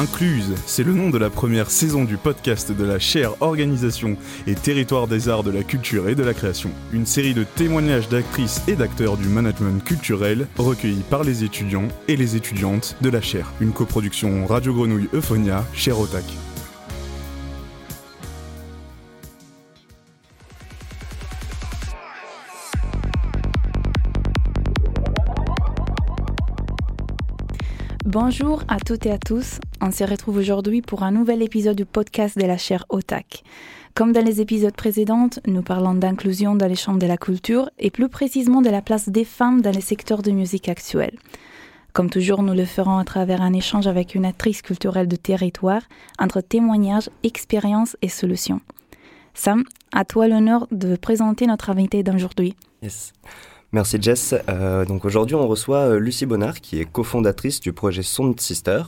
Incluse, c'est le nom de la première saison du podcast de la chaire Organisation et Territoire des arts de la culture et de la création. Une série de témoignages d'actrices et d'acteurs du management culturel recueillis par les étudiants et les étudiantes de la chaire. Une coproduction Radio Grenouille Euphonia, chaire Otac. Bonjour à toutes et à tous. On se retrouve aujourd'hui pour un nouvel épisode du podcast de la chaire OTAC. Comme dans les épisodes précédents, nous parlons d'inclusion dans les chambres de la culture et plus précisément de la place des femmes dans les secteurs de musique actuelle. Comme toujours, nous le ferons à travers un échange avec une actrice culturelle de territoire entre témoignages, expériences et solutions. Sam, à toi l'honneur de présenter notre invité d'aujourd'hui. Yes. Merci Jess. Euh, donc aujourd'hui on reçoit euh, Lucie Bonnard qui est cofondatrice du projet Sound Sister.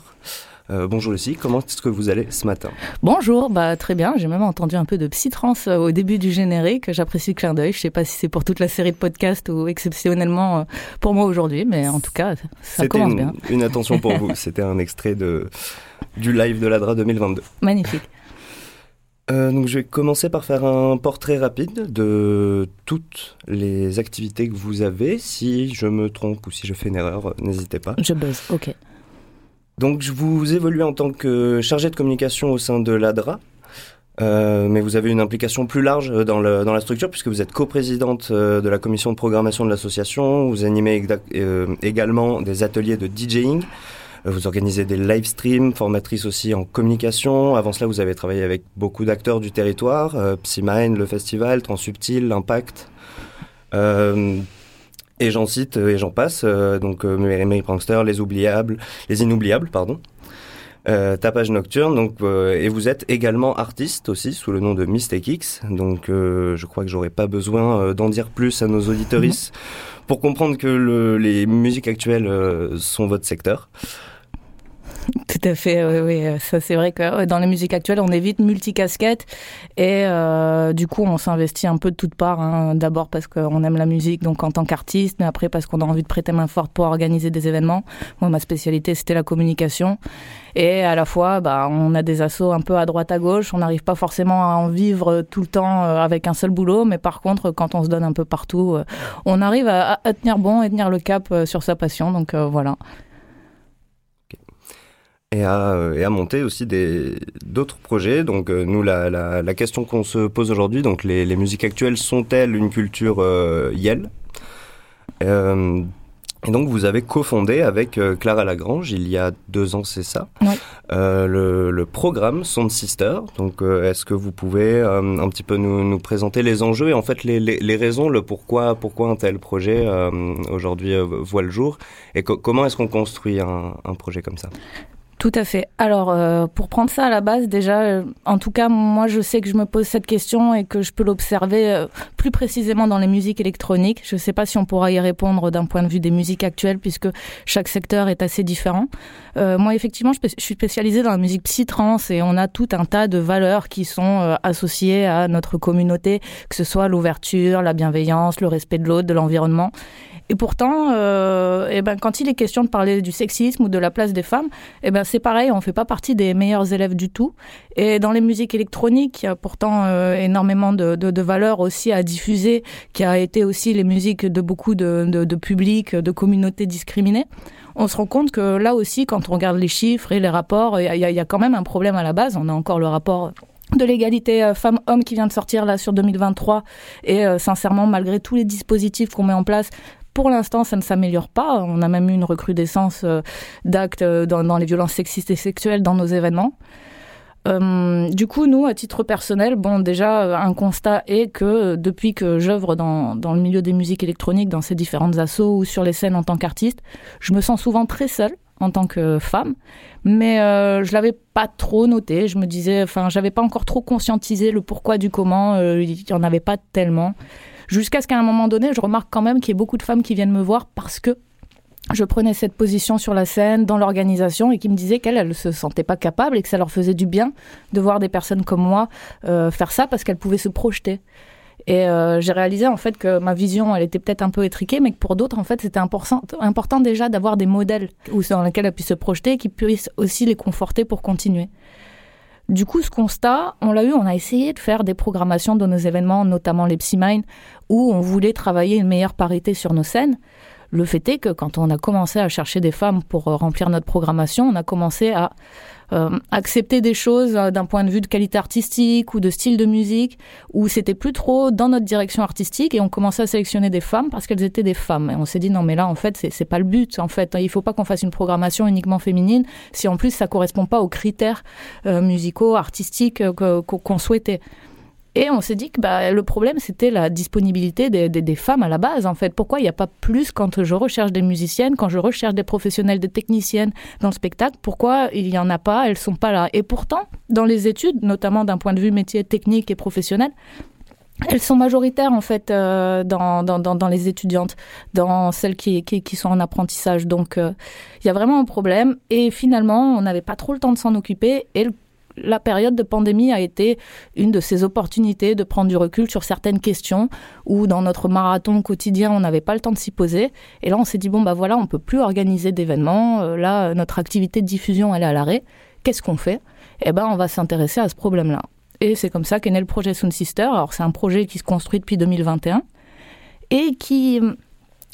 Euh, bonjour Lucie, comment est-ce que vous allez ce matin? Bonjour, bah très bien. J'ai même entendu un peu de psy-trance au début du générique. J'apprécie le clin d'œil. Je sais pas si c'est pour toute la série de podcasts ou exceptionnellement pour moi aujourd'hui, mais en tout cas, ça commence bien. Une attention pour vous. C'était un extrait de du live de l'ADRA 2022. Magnifique. Euh, donc je vais commencer par faire un portrait rapide de toutes les activités que vous avez. Si je me trompe ou si je fais une erreur, n'hésitez pas. Je buzz, ok. Donc vous évoluez en tant que chargé de communication au sein de l'ADRA. Euh, mais vous avez une implication plus large dans, le, dans la structure puisque vous êtes coprésidente euh, de la commission de programmation de l'association. Vous animez également des ateliers de DJing. Vous organisez des live streams, formatrice aussi en communication. Avant cela, vous avez travaillé avec beaucoup d'acteurs du territoire, euh, Psymine, le festival, Transsubtil, l'Impact. Euh, et j'en cite et j'en passe, euh, donc euh, Mary Prankster, Les Oubliables, Les Inoubliables, pardon. Euh, tapage nocturne donc euh, et vous êtes également artiste aussi sous le nom de Mistake X donc euh, je crois que j'aurais pas besoin d'en dire plus à nos auditoristes mhm. pour comprendre que le, les musiques actuelles sont votre secteur tout à fait, oui, oui. Ça, c'est vrai que dans les musiques actuelles, on évite multicasquette et euh, du coup, on s'investit un peu de toutes parts. Hein. D'abord parce qu'on aime la musique, donc en tant qu'artiste, mais après parce qu'on a envie de prêter main forte pour organiser des événements. Moi, ma spécialité, c'était la communication. Et à la fois, bah, on a des assauts un peu à droite à gauche. On n'arrive pas forcément à en vivre tout le temps euh, avec un seul boulot, mais par contre, quand on se donne un peu partout, euh, on arrive à, à, tenir bon et tenir le cap euh, sur sa passion. Donc voilà et à, euh, et à monter aussi d'autres projets. Donc euh, nous, la, la, la question qu'on se pose aujourd'hui, donc les, les, musiques actuelles sont-elles une culture euh, Yel et donc vous avez cofondé avec Clara Lagrange il y a deux ans, c'est ça, euh, le, le, programme Sound Sister. Donc est-ce que vous pouvez un petit peu nous, nous, présenter les enjeux et en fait les, les, les raisons, le pourquoi, pourquoi un tel projet aujourd'hui voit le jour? Et co comment est-ce qu'on construit un, un projet comme ça? Tout à fait. Alors, euh, pour prendre ça à la base, déjà, euh, en tout cas, moi, je sais que je me pose cette question et que je peux l'observer euh, plus précisément dans les musiques électroniques. Je ne sais pas si on pourra y répondre d'un point de vue des musiques actuelles, puisque chaque secteur est assez différent. Euh, moi, effectivement, je, suis spécialisée dans la musique psy-trance et on a tout un tas de valeurs qui sont euh, associées à notre communauté, que ce soit l'ouverture, la bienveillance, le respect de l'autre, de l'environnement. Et pourtant, euh, eh ben, quand il est question de parler du sexisme ou de la place des femmes, eh ben, c'est pareil, on ne fait pas partie des meilleurs élèves du tout. Et dans les musiques électroniques, il y a pourtant euh, énormément de, de, valeurs aussi à diffuser, qui a été aussi les musiques de beaucoup de, publics, de communautés discriminées. On se rend compte que là aussi, quand on regarde les chiffres et les rapports, il y, y, a quand même un problème à la base. On a encore le rapport de l'égalité euh, femmes-hommes qui vient de sortir là sur 2023 et euh, sincèrement malgré tous les dispositifs qu'on met en place pour l'instant, ça ne s'améliore pas. On a même eu une recrudescence euh, d'actes euh, dans, les violences sexistes et sexuelles dans nos événements. Euh, du coup, nous, à titre personnel, bon, déjà, un constat est que depuis que j'œuvre dans, le milieu des musiques électroniques, dans ces différentes assos ou sur les scènes en tant qu'artiste, je me sens souvent très seule en tant que femme, mais euh, je l'avais pas trop noté. Je me disais, enfin, j'avais pas encore trop conscientisé le pourquoi du comment. Il y en avait pas tellement. Jusqu'à ce qu'à un moment donné, je remarque quand même qu'il y a beaucoup de femmes qui viennent me voir parce que je prenais cette position sur la scène, dans l'organisation, et qui me disaient qu'elles ne se sentaient pas capables et que ça leur faisait du bien de voir des personnes comme moi euh, faire ça parce qu'elles pouvaient se projeter. Et euh, j'ai réalisé en fait que ma vision, elle était peut-être un peu étriquée, mais que pour d'autres, en fait, c'était important, important déjà d'avoir des modèles dans lesquels elles puissent se projeter et qui puissent aussi les conforter pour continuer. Du coup, ce constat, on l'a eu, on a essayé de faire des programmations de nos événements, notamment les Psymine, où on voulait travailler une meilleure parité sur nos scènes. Le fait est que quand on a commencé à chercher des femmes pour euh, remplir notre programmation, on a commencé à accepter des choses euh, d'un point de vue de qualité artistique ou de style de musique, où c'était plus trop dans notre direction artistique et on commençait à sélectionner des femmes parce qu'elles étaient des femmes. Et on s'est dit non mais là en fait c'est pas le but. En fait il faut pas qu'on fasse une programmation uniquement féminine si en plus ça correspond pas aux critères musicaux artistiques qu'on souhaitait. Et on s'est dit que bah, le problème, c'était la disponibilité des, femmes à la base, en fait. Pourquoi il n'y a pas plus quand je recherche des musiciennes, quand je recherche des professionnels, des techniciennes dans le spectacle Pourquoi il n'y en a pas Elles sont pas là? Et pourtant, dans les études, notamment d'un point de vue métier technique et professionnel, elles sont majoritaires en fait euh, dans, les étudiantes, dans celles qui sont en apprentissage. Donc euh, il y a vraiment un problème et finalement on n'avait pas trop le temps de s'en occuper et le la période de pandémie a été une de ces opportunités de prendre du recul sur certaines questions où dans notre marathon quotidien on n'avait pas le temps de s'y poser. Et là on s'est dit bon bah voilà on peut plus organiser d'événements. Euh, là notre activité de diffusion elle est à l'arrêt. Qu'est-ce qu'on fait? Eh ben on va s'intéresser à ce problème là et c'est comme ça qu'est né le projet Sound Sister. Alors c'est un projet qui se construit depuis 2021 et qui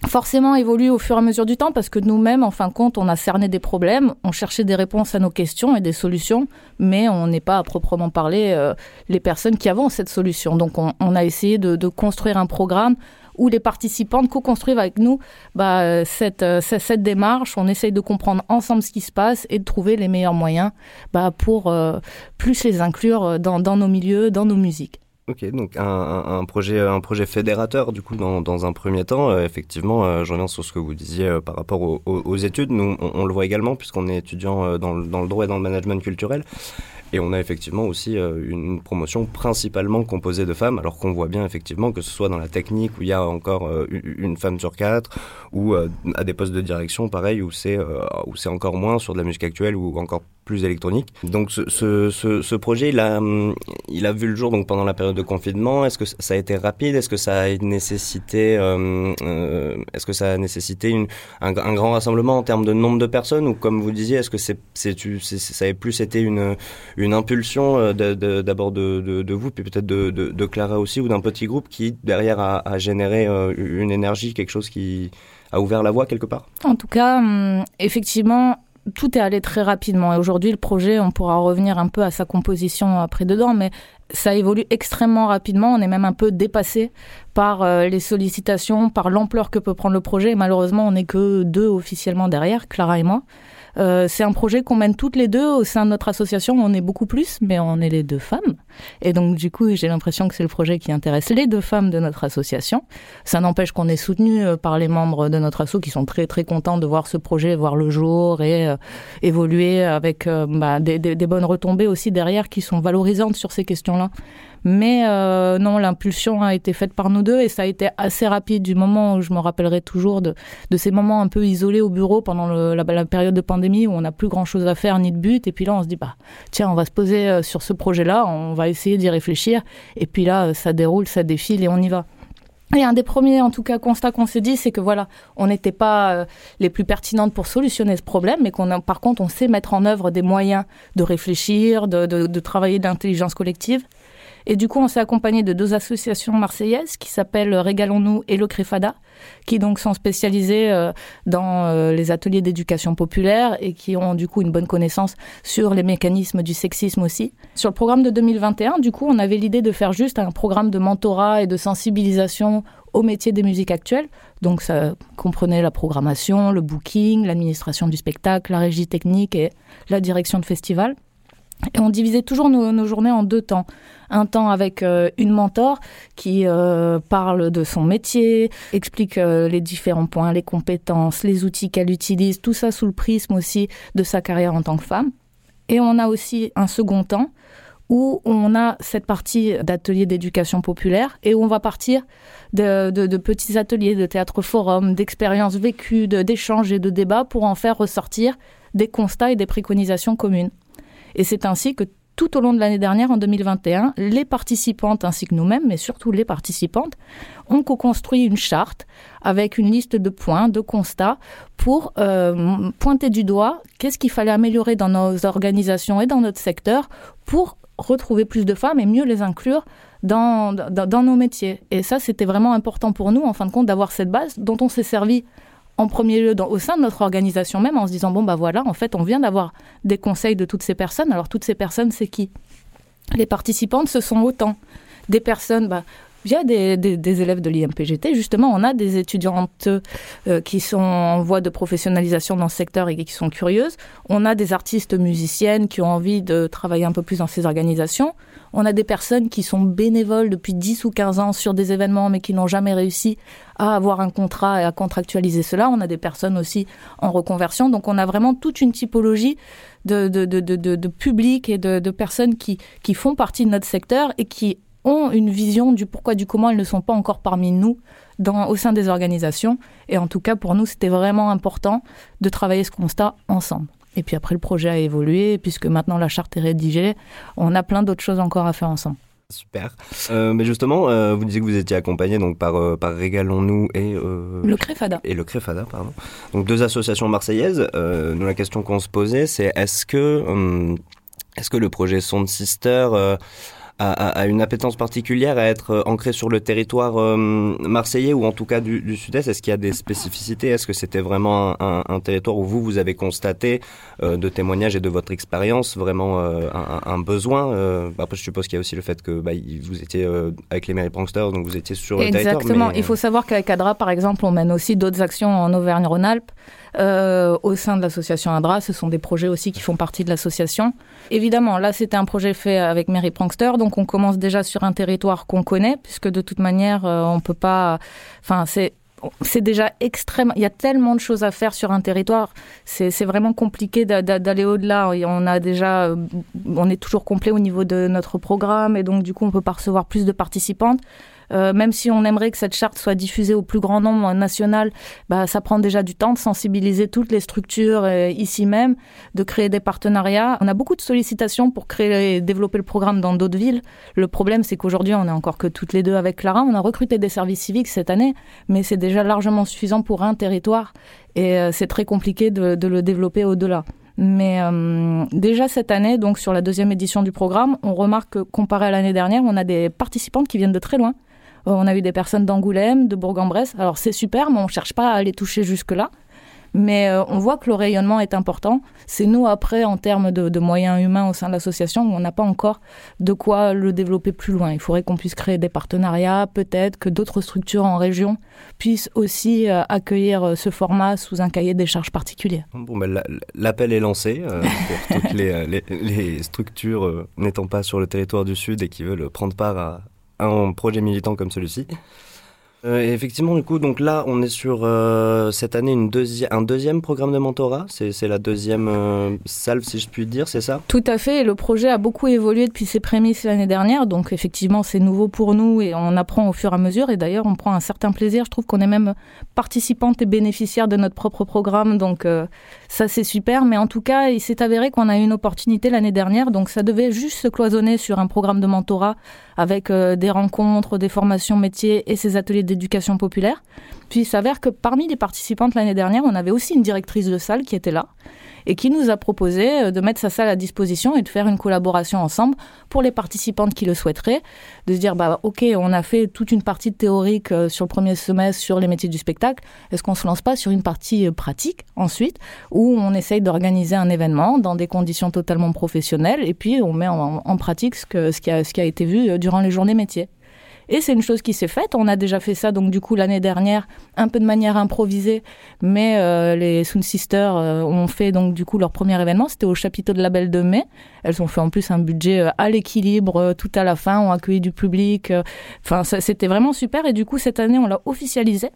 forcément évolue au fur et à mesure du temps parce que nous-mêmes, en fin de compte, on a cerné des problèmes, on cherchait des réponses à nos questions et des solutions, mais on n'est pas à proprement parler euh, les personnes qui avons cette solution. Donc on, a essayé de, construire un programme où les participants co-construisent avec nous bah, cette, euh, cette, démarche. On essaye de comprendre ensemble ce qui se passe et de trouver les meilleurs moyens bah, pour euh, plus les inclure dans, dans nos milieux, dans nos musiques. Ok, donc un, un, projet, un projet fédérateur du coup dans, dans un premier temps. Euh, effectivement, euh, je reviens sur ce que vous disiez euh, par rapport aux, aux, études. Nous, on, le voit également puisqu'on est étudiant dans, dans, le droit et dans le management culturel. Et on a effectivement aussi une promotion principalement composée de femmes, alors qu'on voit bien effectivement que ce soit dans la technique où il y a encore une femme sur quatre, ou à des postes de direction, pareil, où c'est où c'est encore moins sur de la musique actuelle ou encore plus électronique. Donc ce, projet, il a, vu le jour donc pendant la période de confinement. Est-ce que ça a été rapide? Est-ce que ça a nécessité, euh, euh, est-ce que ça a nécessité un, grand rassemblement en termes de nombre de personnes? Ou comme vous disiez, est-ce que c'est, c'est, ça a plus été une, impulsion euh, d'abord de, vous, puis peut-être de, Clara aussi ou d'un petit groupe qui derrière a, a généré une énergie, quelque chose qui a ouvert la voie quelque part? En tout cas, hum, effectivement, tout est allé très rapidement. Et aujourd'hui, le projet, on pourra revenir un peu à sa composition après dedans, mais ça évolue extrêmement rapidement. On est même un peu dépassé par euh, les sollicitations, par l'ampleur que peut prendre le projet. Et malheureusement, on n'est que deux officiellement derrière, Clara et moi. Euh, c'est un projet qu'on mène toutes les deux au sein de notre association. On est beaucoup plus, mais on est les deux femmes. Et donc, du coup, j'ai l'impression que c'est le projet qui intéresse les deux femmes de notre association. Ça n'empêche qu'on est soutenu euh, par les membres de notre asso qui sont très, très contents de voir ce projet voir le jour et euh, évoluer avec bah, des, des, bonnes retombées aussi derrière qui sont valorisantes sur ces questions-là. Mais euh, non, l'impulsion a été faite par nous deux et ça a été assez rapide du moment où je me rappellerai toujours de, ces moments un peu isolés au bureau pendant la, période de pandémie où on n'a plus grand chose à faire ni de but. Et puis là, on se dit, bah, tiens, on va se poser euh, sur ce projet-là, on va essayer d'y réfléchir. Et puis là, euh, ça déroule, ça défile et on y va. Et un des premiers, en tout cas, constats qu'on s'est dit, c'est que voilà, on n'était pas les plus pertinentes pour solutionner ce problème, mais qu'on par contre, on sait mettre en œuvre des moyens de réfléchir, de, de, de travailler de l'intelligence collective. Et du coup, on s'est accompagné de deux associations marseillaises qui s'appellent Régalons-nous et le Créfada, qui donc sont spécialisées euh, dans euh, les ateliers d'éducation populaire et qui ont du coup une bonne connaissance sur les mécanismes du sexisme aussi. Sur le programme de 2021, du coup, on avait l'idée de faire juste un programme de mentorat et de sensibilisation au métier des musiques actuelles. Donc ça comprenait la programmation, le booking, l'administration du spectacle, la régie technique et la direction de festival. Et on divisait toujours nos, journées en deux temps. Un temps avec euh, une mentor qui euh, parle de son métier, explique euh, les différents points, les compétences, les outils qu'elle utilise, tout ça sous le prisme aussi de sa carrière en tant que femme. Et on a aussi un second temps où on a cette partie d'ateliers d'éducation populaire et où on va partir de petits ateliers de théâtre forum, d'expériences vécues, d'échanges et de débats pour en faire ressortir des constats et des préconisations communes. Et c'est ainsi que tout au long de l'année dernière, en 2021, les participantes ainsi que nous-mêmes, mais surtout les participantes, ont co-construit une charte avec une liste de points, de constats pour euh, pointer du doigt qu'est-ce qu'il fallait améliorer dans nos organisations et dans notre secteur pour retrouver plus de femmes et mieux les inclure dans, dans, nos métiers. Et ça, c'était vraiment important pour nous, en fin de compte, d'avoir cette base dont on s'est servi en premier lieu au sein de notre organisation même en se disant, bon, bah voilà, en fait, on vient d'avoir des conseils de toutes ces personnes. Alors, toutes ces personnes, c'est qui? Les participantes, ce sont autant des personnes, bah, via des, des, élèves de l'IMPGT. Justement, on a des étudiantes euh, qui sont en voie de professionnalisation dans ce secteur et qui sont curieuses. On a des artistes musiciennes qui ont envie de travailler un peu plus dans ces organisations. On a des personnes qui sont bénévoles depuis 10 ou 15 ans sur des événements mais qui n'ont jamais réussi à avoir un contrat et à contractualiser cela. On a des personnes aussi en reconversion. Donc on a vraiment toute une typologie de, de, public et de, personnes qui font partie de notre secteur et qui ont une vision du pourquoi, du comment elles ne sont pas encore parmi nous dans, au sein des organisations. Et en tout cas, pour nous, c'était vraiment important de travailler ce constat ensemble. Et puis après, le projet a évolué, puisque maintenant la charte est rédigée. On a plein d'autres choses encore à faire ensemble. Super. Euh, mais justement, euh, vous disiez que vous étiez accompagné donc par euh, par Régalons-nous et le Créfada. Et le Créfada, pardon. Donc deux associations marseillaises. nous, la question qu'on se posait, c'est est-ce que hum, est-ce que le projet Sonde Sister a, une appétence particulière à être euh, ancré sur le territoire euh, marseillais ou en tout cas du, sud-est? Est-ce qu'il y a des spécificités? Est-ce que c'était vraiment un, territoire où vous, vous avez constaté euh, de témoignages et de votre expérience vraiment un, besoin Après, je suppose qu'il y a aussi le fait que bah, vous étiez avec les Mary Pranksters, donc vous étiez sur le territoire. Exactement. Il faut savoir qu'avec ADRA, par exemple, on mène aussi d'autres actions en Auvergne-Rhône-Alpes. Euh, au sein de l'association ADRA. Ce sont des projets aussi qui font partie de l'association. Évidemment, là, c'était un projet fait avec Mary Prankster, donc on commence déjà sur un territoire qu'on connaît, puisque de toute manière, euh, on peut pas. Enfin, c'est c'est déjà extrême. Il y a tellement de choses à faire sur un territoire. C'est vraiment compliqué d'aller au-delà. On a déjà, euh, on est toujours complet au niveau de notre programme et donc du coup, on peut pas recevoir plus de participantes. Euh, même si on aimerait que cette charte soit diffusée au plus grand nombre national, bah, ça prend déjà du temps de sensibiliser toutes les structures euh, ici même, de créer des partenariats. On a beaucoup de sollicitations pour créer et développer le programme dans d'autres villes. Le problème, c'est qu'aujourd'hui, on est encore que toutes les deux avec Clara. On a recruté des services civiques cette année, mais c'est déjà largement suffisant pour un territoire et euh, c'est très compliqué de, de le développer au-delà. Mais euh, déjà cette année, donc sur la deuxième édition du programme, on remarque que comparé à l'année dernière, on a des participantes qui viennent de très loin. Euh, on a eu des personnes d'Angoulême, de Bourg-en-Bresse. Alors c'est super, mais on ne cherche pas à les toucher jusque-là. Mais euh, on voit que le rayonnement est important. C'est nous, après, en termes de, moyens humains au sein de l'association, où on n'a pas encore de quoi le développer plus loin. Il faudrait qu'on puisse créer des partenariats, peut-être que d'autres structures en région puissent aussi euh, accueillir ce format sous un cahier des charges particulier. Bon, ben, l'appel est lancé pour toutes les structures n'étant pas sur le territoire du Sud et qui veulent prendre part à, un projet militant comme celui-ci. Euh, effectivement, du coup, donc là, on est sur euh, cette année un deuxième programme de mentorat. C'est la deuxième euh, salve, si je puis dire, c'est ça? Tout à fait. Le projet a beaucoup évolué depuis ses prémices l'année dernière. Donc, effectivement, c'est nouveau pour nous et on apprend au fur et à mesure. Et d'ailleurs, on prend un certain plaisir. Je trouve qu'on est même participante et bénéficiaire de notre propre programme. Donc, ça, c'est super. Mais en tout cas, il s'est avéré qu'on a eu une opportunité l'année dernière. Donc, ça devait juste se cloisonner sur un programme de mentorat avec des rencontres, des formations métiers et ces ateliers d'éducation populaire. Puis il s'avère que parmi les participantes l'année dernière, on avait aussi une directrice de salle qui était là et qui nous a proposé euh, de mettre sa salle à disposition et de faire une collaboration ensemble pour les participantes qui le souhaiteraient, de se dire bah ok on a fait toute une partie théorique euh, sur le premier semestre sur les métiers du spectacle, est-ce qu'on se lance pas sur une partie euh, pratique ensuite où on essaye d'organiser un événement dans des conditions totalement professionnelles et puis on met en, pratique ce, que, qui a, ce qui a été vu durant les journées métiers? Et c'est une chose qui s'est faite. On a déjà fait ça, donc du coup, l'année dernière, un peu de manière improvisée. Mais euh, les Sound Sisters euh, ont fait donc du coup leur premier événement. C'était au chapiteau de la Belle de Mai. Elles ont fait en plus un budget euh, à l'équilibre tout à la fin, ont accueilli du public. Enfin, c'était vraiment super. Et du coup, cette année, on l'a officialisé.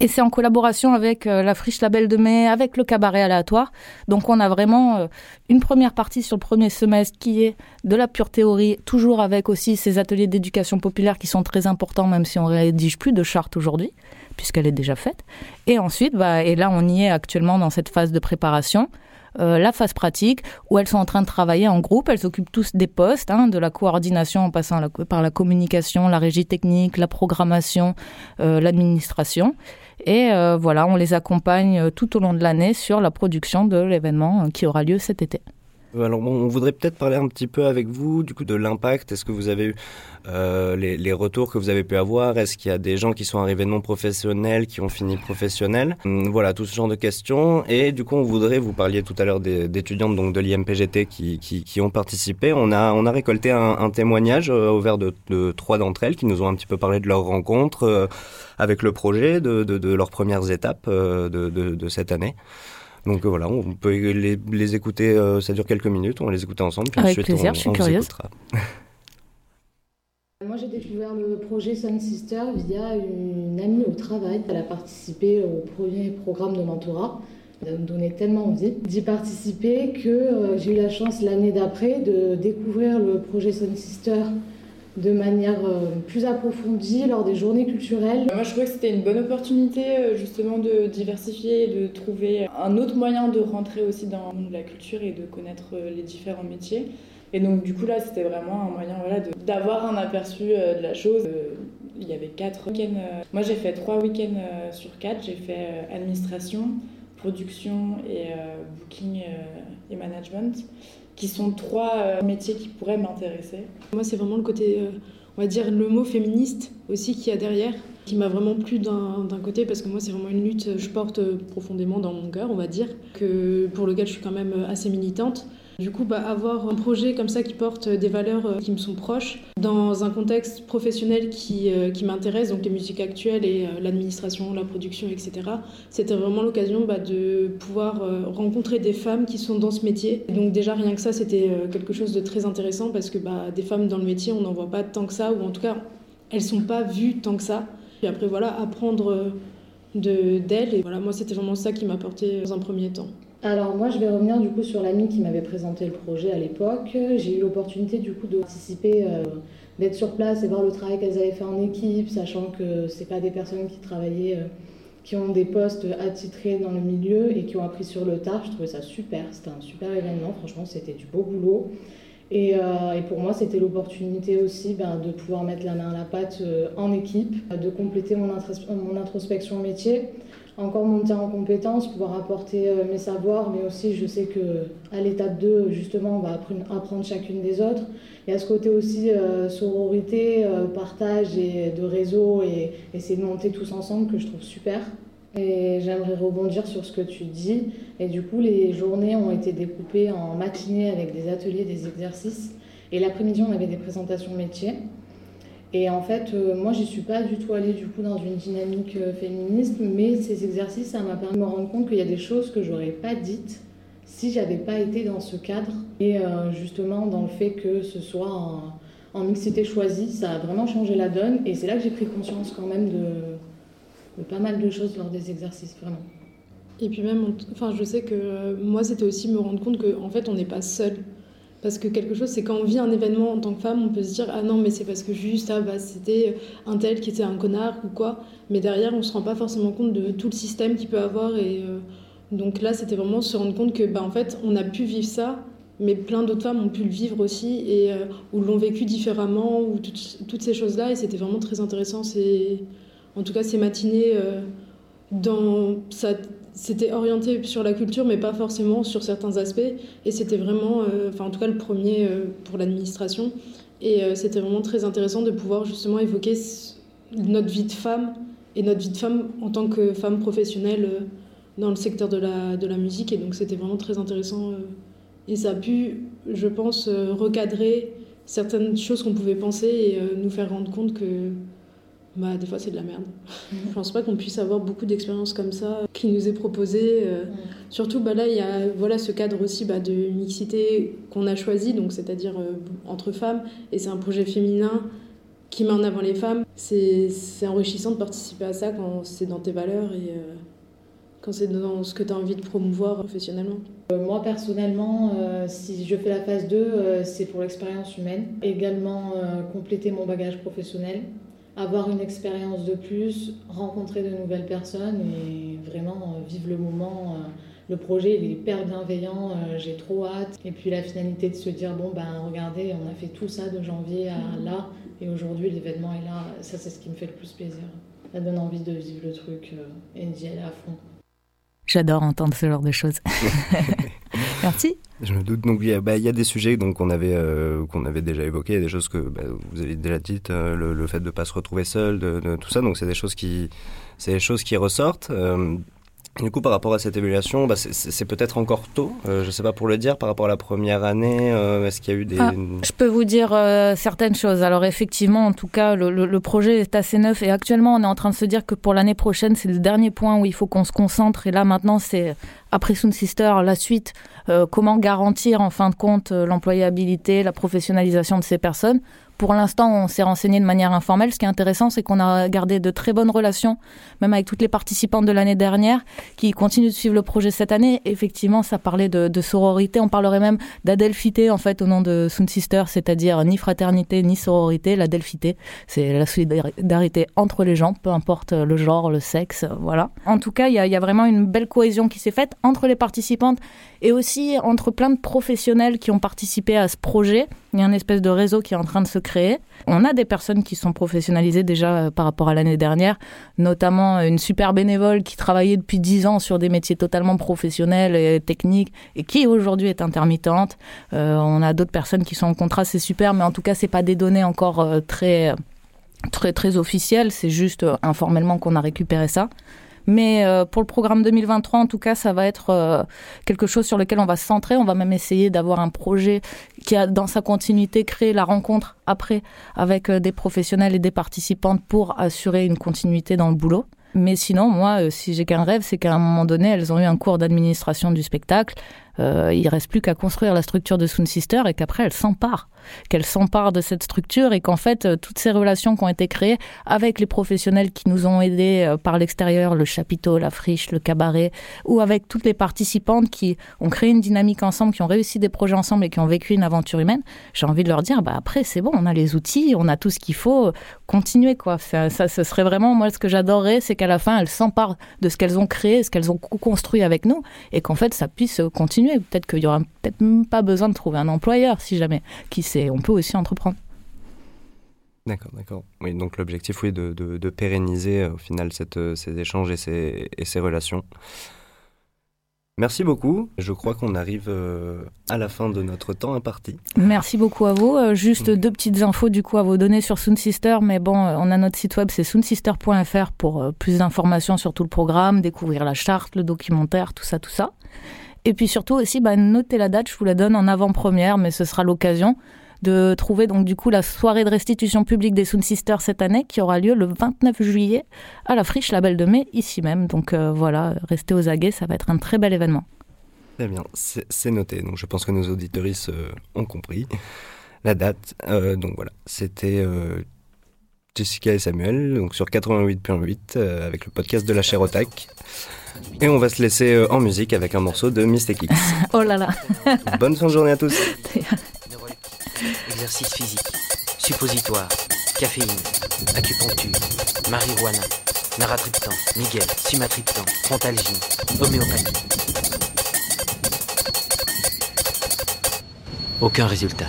Et c'est en collaboration avec euh, la Friche Label de Mai, avec le cabaret aléatoire. Donc on a vraiment euh, une première partie sur le premier semestre qui est de la pure théorie, toujours avec aussi ces ateliers d'éducation populaire qui sont très importants, même si on rédige plus de chartes aujourd'hui. puisqu'elle est déjà faite. Et ensuite, bah, et là on y est actuellement dans cette phase de préparation. Euh, la phase pratique où elles sont en train de travailler en groupe. Elles occupent tous des postes, hein, de la coordination en passant par la communication, la régie technique, la programmation, euh, l'administration. Et euh, voilà, on les accompagne tout au long de l'année sur la production de l'événement qui aura lieu cet été. Alors on voudrait peut-être parler un petit peu avec vous du coup de l'impact. Est-ce que vous avez eu euh, les, retours que vous avez pu avoir? Est-ce qu'il y a des gens qui sont arrivés non professionnels, qui ont fini professionnels? Hum, Voilà, tout ce genre de questions. Et du coup, on voudrait, vous parliez tout à l'heure d'étudiantes donc de l'IMPGT qui, qui, ont participé. On a, on a récolté un, témoignage euh, au vers de, trois d'entre elles qui nous ont un petit peu parlé de leur rencontre euh, avec le projet, de, de, leurs premières étapes de, de cette année. Donc euh, voilà, on peut les, écouter, euh, ça dure quelques minutes, on va les écouter ensemble. Puis Avec plaisir, je suis curieuse. Moi, j'ai découvert le projet Sun Sister via une amie au travail. Elle a participé au premier programme de mentorat. Ça me donnait tellement envie d'y participer que euh, j'ai eu la chance l'année d'après de découvrir le projet Sun Sister de manière euh, plus approfondie lors des journées culturelles. Moi, je trouvais que c'était une bonne opportunité euh, justement de diversifier, de trouver un autre moyen de rentrer aussi dans la culture et de connaître euh, les différents métiers. Et donc, du coup, là, c'était vraiment un moyen voilà, d'avoir un aperçu de la chose. Il y avait quatre week-ends. Moi, j'ai fait trois week-ends sur quatre. J'ai fait administration, production et booking et management qui sont trois euh, métiers qui pourraient m'intéresser. Moi, c'est vraiment le côté, euh, on va dire, le mot féministe aussi qu'il y a derrière, qui m'a vraiment plu d'un côté, parce que moi, c'est vraiment une lutte que je porte profondément dans mon cœur, on va dire, que pour lequel je suis quand même assez militante. Du coup, bah, avoir un projet comme ça qui porte des valeurs euh, qui me sont proches, dans un contexte professionnel qui, euh, qui m'intéresse, donc les musiques actuelles et euh, l'administration, la production, etc., c'était vraiment l'occasion bah, de pouvoir rencontrer des femmes qui sont dans ce métier. donc déjà, rien que ça, c'était quelque chose de très intéressant parce que bah, des femmes dans le métier, on n'en voit pas tant que ça, ou en tout cas, elles sont pas vues tant que ça. Et après, voilà, apprendre d'elles. Et voilà, moi, c'était vraiment ça qui m'a apporté dans un premier temps. Alors moi je vais revenir du coup sur l'amie qui m'avait présenté le projet à l'époque. J'ai eu l'opportunité du coup de participer, euh, d'être sur place et voir le travail qu'elles avaient fait en équipe, sachant que c'est pas des personnes qui travaillaient, euh, qui ont des postes attitrés dans le milieu et qui ont appris sur le tard. Je trouvais ça super, c'était un super événement, franchement c'était du beau boulot. Et, euh, pour moi, c'était l'opportunité aussi ben, de pouvoir mettre la main à la pâte en équipe, de compléter mon, mon introspection métier encore monter en compétences, pouvoir apporter euh, mes savoirs, mais aussi je sais que à l'étape 2, justement, on va apprendre chacune des autres. Il y a ce côté aussi euh, sororité, euh, partage et de réseau et essayer de monter tous ensemble que je trouve super. Et j'aimerais rebondir sur ce que tu dis. Et du coup, les journées ont été découpées en matinées avec des ateliers, des exercices. Et l'après-midi, on avait des présentations métiers. Et en fait, euh, moi, j'y suis pas du tout allée du coup dans une dynamique euh, féministe, mais ces exercices, ça m'a permis de me rendre compte qu'il y a des choses que j'aurais pas dites si j'avais pas été dans ce cadre. Et euh, justement, dans le fait que ce soit en, en, mixité choisie, ça a vraiment changé la donne. Et c'est là que j'ai pris conscience quand même de, de, pas mal de choses lors des exercices, vraiment. Et puis même, enfin, je sais que moi, c'était aussi me rendre compte qu'en en fait, on n'est pas seul parce que quelque chose, c'est quand on vit un événement en tant que femme, on peut se dire Ah non, mais c'est parce que juste, ah, bah, c'était un tel qui était un connard ou quoi. Mais derrière, on se rend pas forcément compte de tout le système qu'il peut avoir. Et euh, donc là, c'était vraiment se rendre compte que, bah, en fait, on a pu vivre ça, mais plein d'autres femmes ont pu le vivre aussi, et, euh, ou l'ont vécu différemment, ou toutes ces choses-là. Et c'était vraiment très intéressant. En tout cas, ces matinées, euh, dans ça c'était orienté sur la culture, mais pas forcément sur certains aspects. Et c'était vraiment, euh, enfin en tout cas le premier euh, pour l'administration. Et euh, c'était vraiment très intéressant de pouvoir justement évoquer notre vie de femme et notre vie de femme en tant que femme professionnelle dans le secteur de la, de la musique. Et donc c'était vraiment très intéressant. et ça a pu, je pense, recadrer certaines choses qu'on pouvait penser et nous faire rendre compte que bah, des fois c'est de la merde. Mhm. Je pense pas qu'on puisse avoir beaucoup d'expériences comme ça qui nous est proposé. Euh. Mhm. Surtout bah, là, il y a voilà, ce cadre aussi bah, de mixité qu'on a choisi, donc c'est-à-dire euh, entre femmes, et c'est un projet féminin qui met en avant les femmes. C'est enrichissant de participer à ça quand c'est dans tes valeurs et euh, quand c'est dans ce que tu as envie de promouvoir professionnellement. Moi personnellement, si je fais la phase 2, c'est pour l'expérience humaine. Également compléter mon bagage professionnel avoir une expérience de plus, rencontrer de nouvelles personnes et vraiment vivre le moment. Le projet il est hyper bienveillant, j'ai trop hâte. Et puis la finalité de se dire bon ben regardez, on a fait tout ça de janvier à là et aujourd'hui l'événement est là. Ça c'est ce qui me fait le plus plaisir. Ça donne envie de vivre le truc et d'y aller à fond. J'adore entendre ce genre de choses. Merci. Je me doute. Donc il y a, bah, des sujets donc qu'on avait euh, qu'on avait déjà évoqués, des choses que bah, vous avez déjà dites, euh, le, fait de pas se retrouver seul, de, tout ça. Donc c'est des choses qui c'est des choses qui ressortent. Euh, du coup, par rapport à cette évaluation, bah, c'est peut-être encore tôt, euh, je ne sais pas pour le dire, par rapport à la première année, euh, est-ce qu'il y a eu des... Ah, je peux vous dire euh, certaines choses. Alors effectivement, en tout cas, le, le, projet est assez neuf et actuellement, on est en train de se dire que pour l'année prochaine, c'est le dernier point où il faut qu'on se concentre. Et là, maintenant, c'est après Soon Sister, la suite, comment garantir en fin de compte l'employabilité, la professionnalisation de ces personnes. Pour l'instant, on s'est renseigné de manière informelle. Ce qui est intéressant, c'est qu'on a gardé de très bonnes relations, même avec toutes les participantes de l'année dernière, qui continuent de suivre le projet cette année. Effectivement, ça parlait de, sororité. On parlerait même d'adelphité, en fait, au nom de Soon Sister, c'est-à-dire ni fraternité, ni sororité. L'adelphité, c'est la solidarité entre les gens, peu importe le genre, le sexe, voilà. En tout cas, il y y a vraiment une belle cohésion qui s'est faite entre les participantes et aussi entre plein de professionnels qui ont participé à ce projet. Il y a un espèce de réseau qui est en train de se créer. On a des personnes qui sont professionnalisées déjà euh, par rapport à l'année dernière, notamment une super bénévole qui travaillait depuis 10 ans sur des métiers totalement professionnels et techniques et qui aujourd'hui est intermittente. Euh, on a d'autres personnes qui sont en contrat, c'est super, mais en tout cas, c'est pas des données encore euh, très très très officielles, c'est juste informellement qu'on a récupéré ça. Mais euh, pour le programme 2023, en tout cas, ça va être euh, quelque chose sur lequel on va se centrer. On va même essayer d'avoir un projet qui a dans sa continuité créé la rencontre après avec euh, des professionnels et des participantes pour assurer une continuité dans le boulot. Mais sinon, moi, si j'ai qu'un rêve, c'est qu'à un moment donné, elles ont eu un cours d'administration du spectacle. Euh, il reste plus qu'à construire la structure de Soon Sister et qu'après, elles s'emparent qu'elle s'empare de cette structure et qu'en fait, euh, toutes ces relations qui ont été créées avec les professionnels qui nous ont aidés euh, par l'extérieur, le chapiteau, la friche, le cabaret, ou avec toutes les participantes qui ont créé une dynamique ensemble, qui ont réussi des projets ensemble et qui ont vécu une aventure humaine, j'ai envie de leur dire, bah après, c'est bon, on a les outils, on a tout ce qu'il faut, continuer, quoi. Ça, ce serait vraiment, moi, ce que j'adorerais, c'est qu'à la fin, elles s'emparent de ce qu'elles ont créé, ce qu'elles ont construit avec nous, et qu'en fait, ça puisse continuer. Peut-être qu'il y aura peut-être même pas besoin de trouver un employeur, si jamais, qui on peut aussi entreprendre. D'accord, d'accord. Oui, donc l'objectif, oui, de, de, pérenniser euh, au final cette, euh, ces échanges et ces, et ces relations. Merci beaucoup. Je crois qu'on arrive euh, à la fin de notre temps imparti. Merci beaucoup à vous. Juste deux petites infos du coup à vous donner sur Soon Sister, mais bon, on a notre site web, c'est soonsister.fr pour plus d'informations sur tout le programme, découvrir la charte, le documentaire, tout ça, tout ça. Et puis surtout aussi, bah, notez la date, je vous la donne en avant-première, mais ce sera l'occasion de trouver donc du coup la soirée de restitution publique des Soon Sisters cette année qui aura lieu le 29 juillet à la Friche Label de Mai ici même. Donc euh, voilà, restez aux aguets, ça va être un très bel événement. Très bien, c'est noté. Donc je pense que nos auditoristes euh, ont compris la date. Euh, donc voilà, c'était Jessica et Samuel donc sur 88.8 avec le podcast de la chair Et on va se laisser en musique avec un morceau de Mystic X. oh là là Bonne fin de journée à tous exercice physique, suppositoire, caféine, acupuncture, marijuana, naratriptan, Miguel, sumatriptan, frontalgine, homéopathie. Aucun résultat.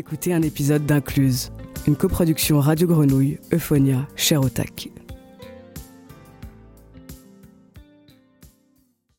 D'écouter un épisode d'Incluse, une coproduction Radio Grenouille, Euphonia, Cher